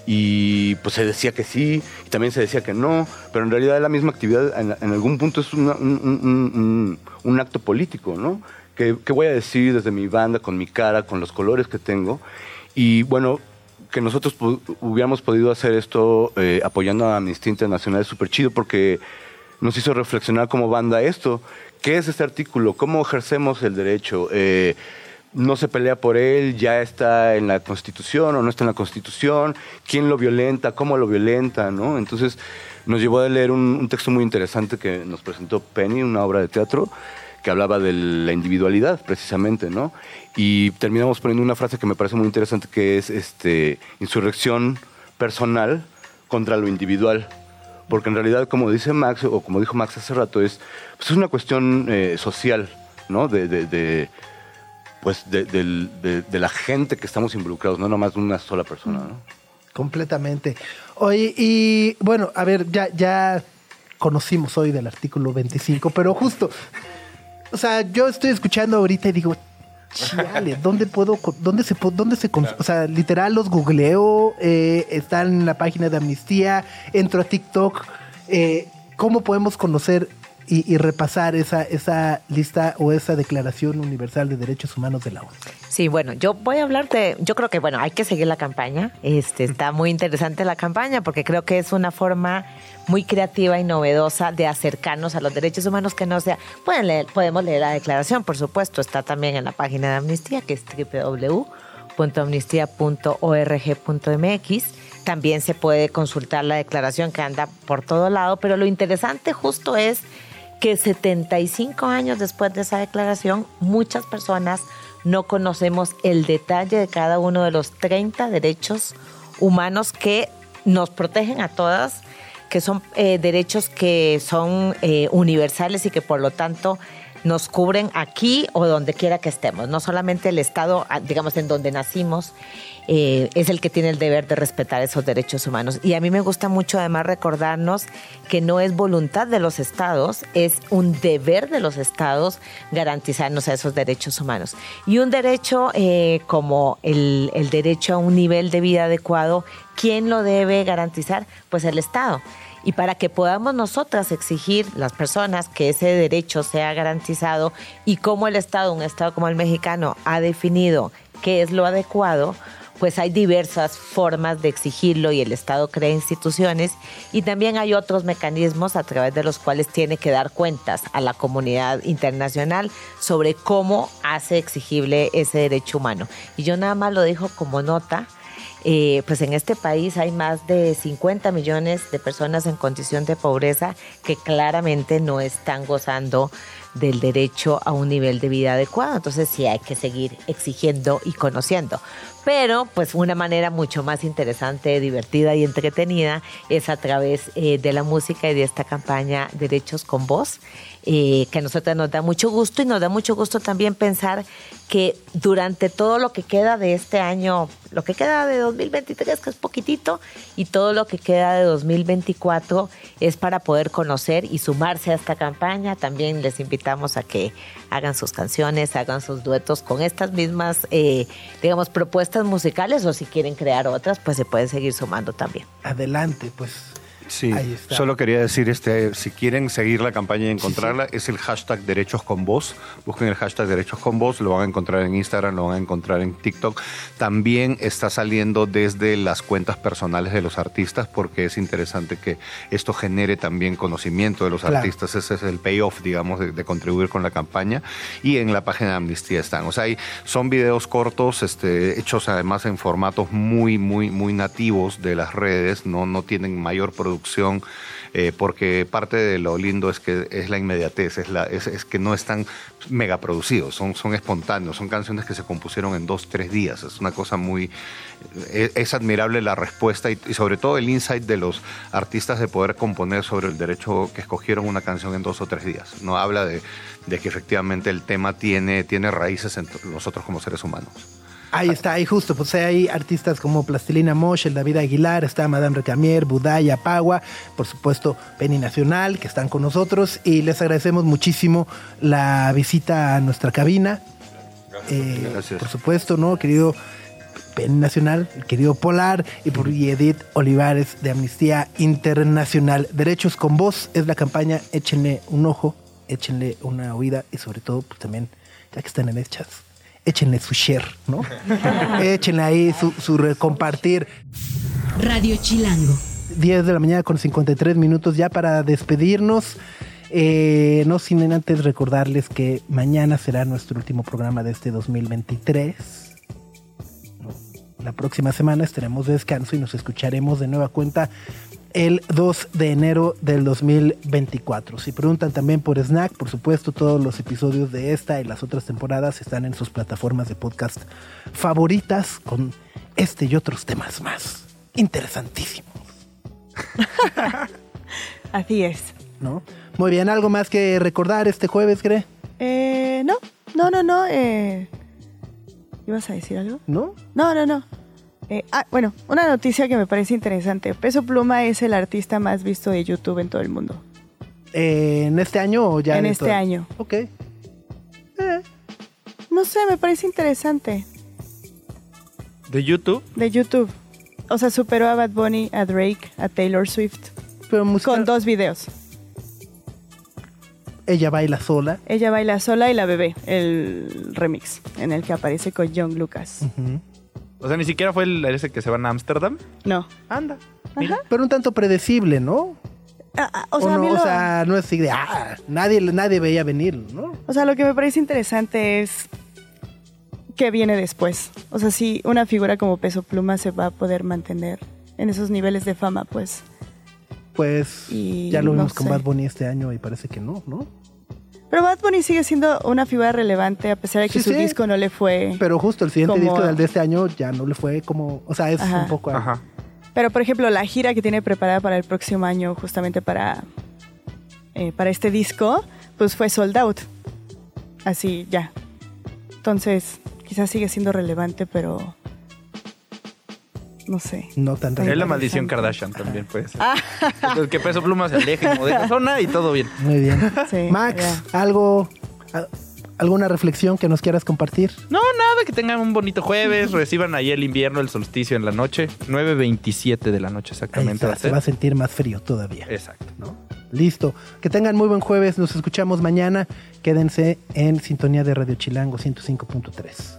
Y pues se decía que sí, y también se decía que no, pero en realidad la misma actividad en, en algún punto es una- un, un- un- un- acto político, ¿no? Que, que voy a decir desde mi banda, con mi cara, con los colores que tengo. Y bueno, que nosotros hubiéramos podido hacer esto eh, apoyando a Amnistía Internacional es súper chido porque nos hizo reflexionar como banda esto. ¿Qué es este artículo? ¿Cómo ejercemos el derecho? Eh, no se pelea por él, ya está en la Constitución o no está en la Constitución, quién lo violenta, cómo lo violenta, ¿no? Entonces nos llevó a leer un, un texto muy interesante que nos presentó Penny, una obra de teatro que hablaba de la individualidad precisamente, ¿no? Y terminamos poniendo una frase que me parece muy interesante que es este insurrección personal contra lo individual. Porque en realidad, como dice Max, o como dijo Max hace rato, es, pues es una cuestión eh, social, ¿no? De, de- de, pues de, de la gente que estamos involucrados, no nomás de una sola persona, ¿no? Completamente. Oye, y bueno, a ver, ya, ya conocimos hoy del artículo 25, pero justo, o sea, yo estoy escuchando ahorita y digo, chale, ¿dónde puedo, dónde se, dónde se, cons- o sea, literal los googleo, eh, están en la página de Amnistía, entro a TikTok, eh, ¿cómo podemos conocer y, y repasar esa, esa lista o esa Declaración Universal de Derechos Humanos de la ONU? Sí, bueno, yo voy a hablar de, yo creo que bueno, hay que seguir la campaña. Este está muy interesante la campaña porque creo que es una forma muy creativa y novedosa de acercarnos a los derechos humanos que no sea. Pueden leer, podemos leer la declaración, por supuesto, está también en la página de Amnistía, que es www.amnistía.org.mx. También se puede consultar la declaración que anda por todo lado, pero lo interesante justo es que 75 años después de esa declaración, muchas personas no conocemos el detalle de cada uno de los 30 derechos humanos que nos protegen a todas, que son eh, derechos que son eh, universales y que por lo tanto nos cubren aquí o donde quiera que estemos. No solamente el Estado, ah, digamos, en donde nacimos, eh, es el que tiene el deber de respetar esos derechos humanos. Y a mí me gusta mucho además recordarnos que no es voluntad de los estados, es un deber de los estados garantizarnos esos derechos humanos. Y un derecho eh, como el, el derecho a un nivel de vida adecuado, ¿quién lo debe garantizar? Pues el Estado. Y para que podamos nosotras exigir, las personas, que ese derecho sea garantizado y como el Estado, un Estado como el mexicano, ha definido qué es lo adecuado, pues hay diversas formas de exigirlo y el Estado crea instituciones y también hay otros mecanismos a través de los cuales tiene que dar cuentas a la comunidad internacional sobre cómo hace exigible ese derecho humano. Y yo nada más lo dejo como nota. Eh, pues en este país hay más de 50 millones de personas en condición de pobreza que claramente no están gozando del derecho a un nivel de vida adecuado. Entonces sí hay que seguir exigiendo y conociendo. Pero pues una manera mucho más interesante, divertida y entretenida es a través eh, de la música y de esta campaña Derechos con Voz, eh, que a nosotros nos da mucho gusto y nos da mucho gusto también pensar que durante todo lo que queda de este año, lo que queda de 2023, que es poquitito, y todo lo que queda de 2024 es para poder conocer y sumarse a esta campaña. También les invitamos a que hagan sus canciones, hagan sus duetos con estas mismas, eh, digamos, propuestas musicales o si quieren crear otras, pues se pueden seguir sumando también. Adelante, pues. Sí, Ahí está. solo quería decir, este, si quieren seguir la campaña y encontrarla, es el hashtag Derechos con Voz. Busquen el hashtag Derechos con Voz, lo van a encontrar en Instagram, lo van a encontrar en TikTok. También está saliendo desde las cuentas personales de los artistas, porque es interesante que esto genere también conocimiento de los Claro. artistas. Ese es el payoff, digamos, de, de contribuir con la campaña. Y en la página de Amnistía están. O sea, hay- son videos cortos, este, hechos además en formatos muy, muy, muy nativos de las redes, no, no tienen mayor producción eh, porque parte de lo lindo es que es la inmediatez, es, la, es, es que no están mega producidos, son, son espontáneos, son canciones que se compusieron en dos, tres días. Es una cosa muy. Es, es admirable la respuesta y, sobre todo el insight de los artistas de poder componer sobre el derecho que escogieron una canción en dos o tres días. No habla de, que efectivamente el tema tiene, tiene raíces en nosotros como seres humanos. Ahí está, ahí justo, pues hay artistas como Plastilina Mosh, el David Aguilar, está Madame Recamier, Budaya, Pagua, por supuesto Penny Nacional, que están con nosotros y les agradecemos muchísimo la visita a nuestra cabina. Eh, Gracias. Por supuesto, ¿no? Querido Penny Nacional, el querido Polar y por Edith Olivares de Amnistía Internacional. Derechos con Voz es la campaña, échenle un ojo, échenle una oída y sobre todo, pues también, ya que están en hechas, échenle su share, ¿no? échenle ahí su, su compartir. Radio Chilango. 10 de la mañana con 53 minutos ya para despedirnos. Eh, no sin antes recordarles que mañana será nuestro último programa de este 2023. La próxima semana estaremos de descanso y nos escucharemos de nueva cuenta el 2 de enero del 2024. Si preguntan también por Snack, por supuesto, todos los episodios de esta y las otras temporadas están en sus plataformas de podcast favoritas con este y otros temas más interesantísimos. Así es. ¿no? Muy bien, ¿algo más que recordar este jueves, cree? Eh, no, no, no, no. Eh, ¿Ibas a decir algo? ¿No? No, no, no. Eh, ah, bueno, una noticia que me parece interesante. Peso Pluma es el artista más visto de YouTube en todo el mundo. Eh, ¿En este año o ya? en de este todo? año. Ok. No sé, me parece interesante. De YouTube. De YouTube. O sea, superó a Bad Bunny, a Drake, a Taylor Swift. Pero música- Con dos videos. Ella baila sola. Ella baila sola y la bebé, el remix, en el que aparece con John Lucas. O sea, ni siquiera fue el ese que se van a Ámsterdam. No. Anda. Ajá. Pero un tanto predecible, ¿no? Ah, ah, o, sea, no, o sea, no es así de, ah, nadie, nadie veía venir, ¿no? O sea, lo que me parece interesante es qué viene después. O sea, si una figura como Peso Pluma se va a poder mantener en esos niveles de fama, pues Pues Y ya lo no vimos con sé. Bad Bunny este año y parece que no, ¿no? Pero Bad Bunny sigue siendo una figura relevante a pesar de que Sí, su sí. disco no le fue. Pero justo el siguiente Como- disco del de este año ya no le fue como, o sea, es Ajá. un poco... Ajá. Pero por ejemplo, la gira que tiene preparada para el próximo año, justamente para, eh, para este disco, pues fue sold out. Así ya. Entonces, quizás sigue siendo relevante, pero no sé. No tan Es la maldición Kardashian también ser. Entonces, que Peso Pluma se aleje como de esa zona y todo bien. Muy bien. Sí, Max, algo, alguna reflexión que nos quieras compartir. No, nada, que tengan un bonito jueves. Reciban ahí el invierno, el solsticio en la noche. 9.27 de la noche Ahí exactamente. está, va a se va a sentir más frío todavía. Exacto. ¿no? Listo. Que tengan muy buen jueves. Nos escuchamos mañana. Quédense en sintonía de Radio Chilango 105.3.